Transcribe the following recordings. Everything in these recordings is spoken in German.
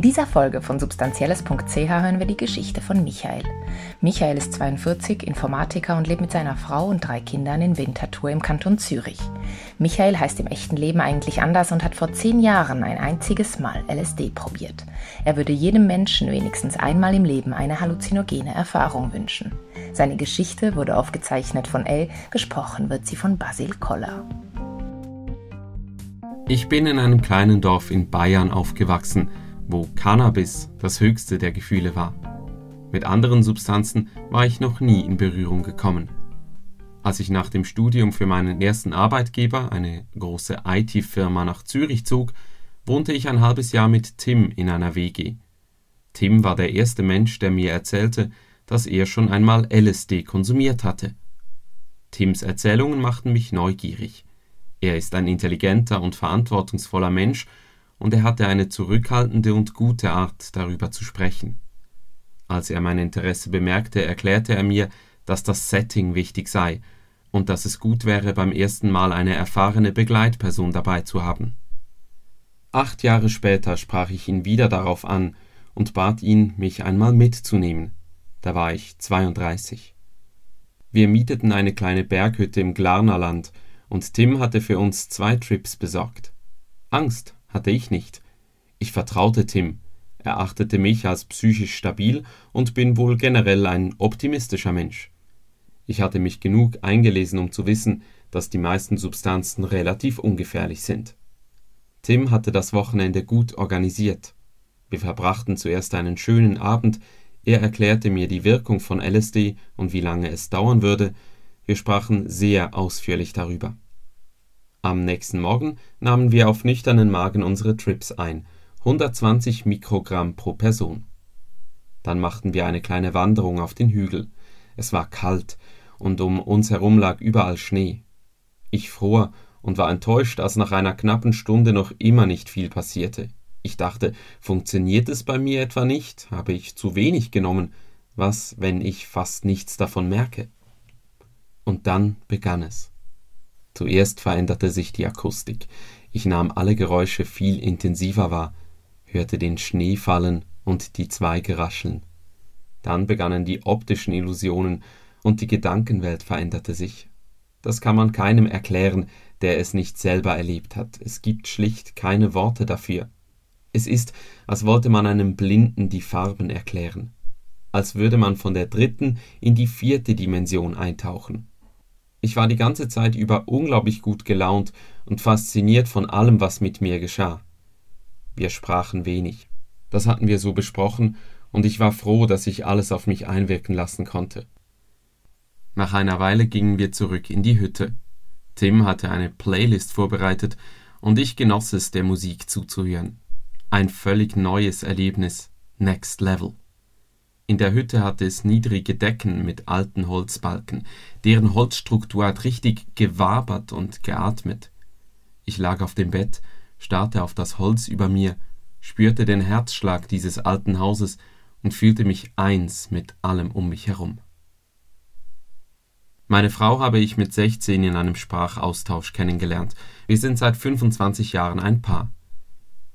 In dieser Folge von substanzielles.ch hören wir die Geschichte von Michael. Michael ist 42, Informatiker und lebt mit seiner Frau und drei Kindern in Winterthur im Kanton Zürich. Michael heißt im echten Leben eigentlich anders und hat vor zehn Jahren ein einziges Mal LSD probiert. Er würde jedem Menschen wenigstens einmal im Leben eine halluzinogene Erfahrung wünschen. Seine Geschichte wurde aufgezeichnet von L, gesprochen wird sie von Basil Koller. Ich bin in einem kleinen Dorf in Bayern aufgewachsen wo Cannabis das höchste der Gefühle war. Mit anderen Substanzen war ich noch nie in Berührung gekommen. Als ich nach dem Studium für meinen ersten Arbeitgeber, eine große IT-Firma, nach Zürich zog, wohnte ich ein halbes Jahr mit Tim in einer WG. Tim war der erste Mensch, der mir erzählte, dass er schon einmal LSD konsumiert hatte. Tims Erzählungen machten mich neugierig. Er ist ein intelligenter und verantwortungsvoller Mensch und er hatte eine zurückhaltende und gute Art, darüber zu sprechen. Als er mein Interesse bemerkte, erklärte er mir, dass das Setting wichtig sei und dass es gut wäre, beim ersten Mal eine erfahrene Begleitperson dabei zu haben. Acht Jahre später sprach ich ihn wieder darauf an und bat ihn, mich einmal mitzunehmen. Da war ich 32. Wir mieteten eine kleine Berghütte im Glarnerland und Tim hatte für uns zwei Trips besorgt. Angst hatte ich nicht. Ich vertraute Tim. Er achtete mich als psychisch stabil und bin wohl generell ein optimistischer Mensch. Ich hatte mich genug eingelesen, um zu wissen, dass die meisten Substanzen relativ ungefährlich sind. Tim hatte das Wochenende gut organisiert. Wir verbrachten zuerst einen schönen Abend, er erklärte mir die Wirkung von LSD und wie lange es dauern würde, wir sprachen sehr ausführlich darüber. Am nächsten Morgen nahmen wir auf nüchternen Magen unsere Trips ein, 120 Mikrogramm pro Person. Dann machten wir eine kleine Wanderung auf den Hügel. Es war kalt und um uns herum lag überall Schnee. Ich fror und war enttäuscht, als nach einer knappen Stunde noch immer nicht viel passierte. Ich dachte, funktioniert es bei mir etwa nicht? Habe ich zu wenig genommen? Was, wenn ich fast nichts davon merke? Und dann begann es. Zuerst veränderte sich die Akustik. Ich nahm alle Geräusche viel intensiver wahr, hörte den Schnee fallen und die Zweige rascheln. Dann begannen die optischen Illusionen und die Gedankenwelt veränderte sich. Das kann man keinem erklären, der es nicht selber erlebt hat. Es gibt schlicht keine Worte dafür. Es ist, als wollte man einem Blinden die Farben erklären, als würde man von der dritten in die vierte Dimension eintauchen. Ich war die ganze Zeit über unglaublich gut gelaunt und fasziniert von allem, was mit mir geschah. Wir sprachen wenig. Das hatten wir so besprochen, und ich war froh, dass ich alles auf mich einwirken lassen konnte. Nach einer Weile gingen wir zurück in die Hütte. Tim hatte eine Playlist vorbereitet, und ich genoss es, der Musik zuzuhören. Ein völlig neues Erlebnis, Next Level. In der Hütte hatte es niedrige Decken mit alten Holzbalken, deren Holzstruktur hat richtig gewabert und geatmet. Ich lag auf dem Bett, starrte auf das Holz über mir, spürte den Herzschlag dieses alten Hauses und fühlte mich eins mit allem um mich herum. Meine Frau habe ich mit 16 in einem Sprachaustausch kennengelernt. Wir sind seit 25 Jahren ein Paar.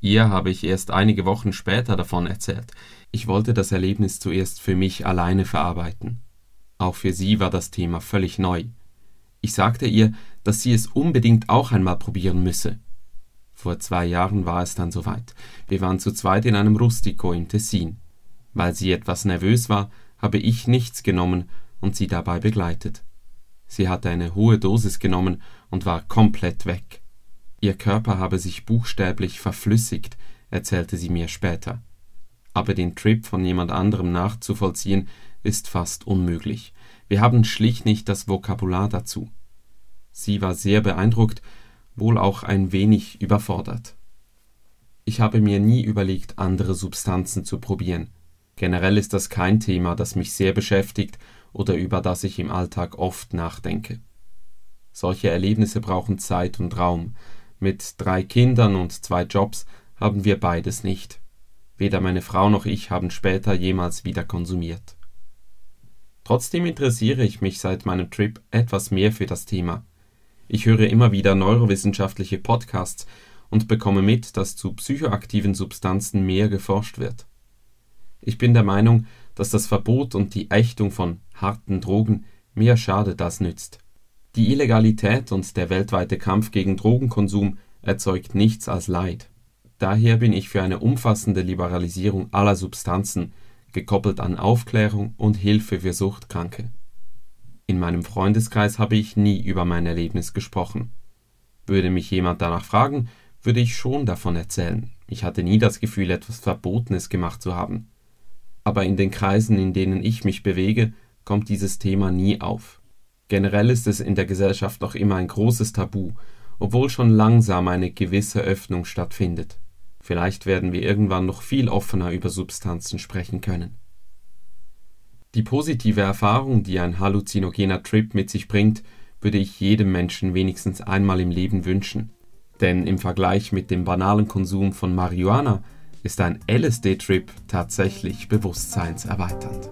Ihr habe ich erst einige Wochen später davon erzählt. Ich wollte das Erlebnis zuerst für mich alleine verarbeiten. Auch für sie war das Thema völlig neu. Ich sagte ihr, dass sie es unbedingt auch einmal probieren müsse. Vor zwei Jahren war es dann soweit. Wir waren zu zweit in einem Rustico im Tessin. Weil sie etwas nervös war, habe ich nichts genommen und sie dabei begleitet. Sie hatte eine hohe Dosis genommen und war komplett weg. Ihr Körper habe sich buchstäblich verflüssigt, erzählte sie mir später aber den Trip von jemand anderem nachzuvollziehen, ist fast unmöglich. Wir haben schlicht nicht das Vokabular dazu. Sie war sehr beeindruckt, wohl auch ein wenig überfordert. Ich habe mir nie überlegt, andere Substanzen zu probieren. Generell ist das kein Thema, das mich sehr beschäftigt oder über das ich im Alltag oft nachdenke. Solche Erlebnisse brauchen Zeit und Raum. Mit drei Kindern und zwei Jobs haben wir beides nicht. Weder meine Frau noch ich haben später jemals wieder konsumiert. Trotzdem interessiere ich mich seit meinem Trip etwas mehr für das Thema. Ich höre immer wieder neurowissenschaftliche Podcasts und bekomme mit, dass zu psychoaktiven Substanzen mehr geforscht wird. Ich bin der Meinung, dass das Verbot und die Ächtung von harten Drogen mehr schadet als nützt. Die Illegalität und der weltweite Kampf gegen Drogenkonsum erzeugt nichts als Leid. Daher bin ich für eine umfassende Liberalisierung aller Substanzen, gekoppelt an Aufklärung und Hilfe für Suchtkranke. In meinem Freundeskreis habe ich nie über mein Erlebnis gesprochen. Würde mich jemand danach fragen, würde ich schon davon erzählen. Ich hatte nie das Gefühl, etwas Verbotenes gemacht zu haben. Aber in den Kreisen, in denen ich mich bewege, kommt dieses Thema nie auf. Generell ist es in der Gesellschaft noch immer ein großes Tabu, obwohl schon langsam eine gewisse Öffnung stattfindet. Vielleicht werden wir irgendwann noch viel offener über Substanzen sprechen können. Die positive Erfahrung, die ein halluzinogener Trip mit sich bringt, würde ich jedem Menschen wenigstens einmal im Leben wünschen. Denn im Vergleich mit dem banalen Konsum von Marihuana ist ein LSD-Trip tatsächlich bewusstseinserweiternd.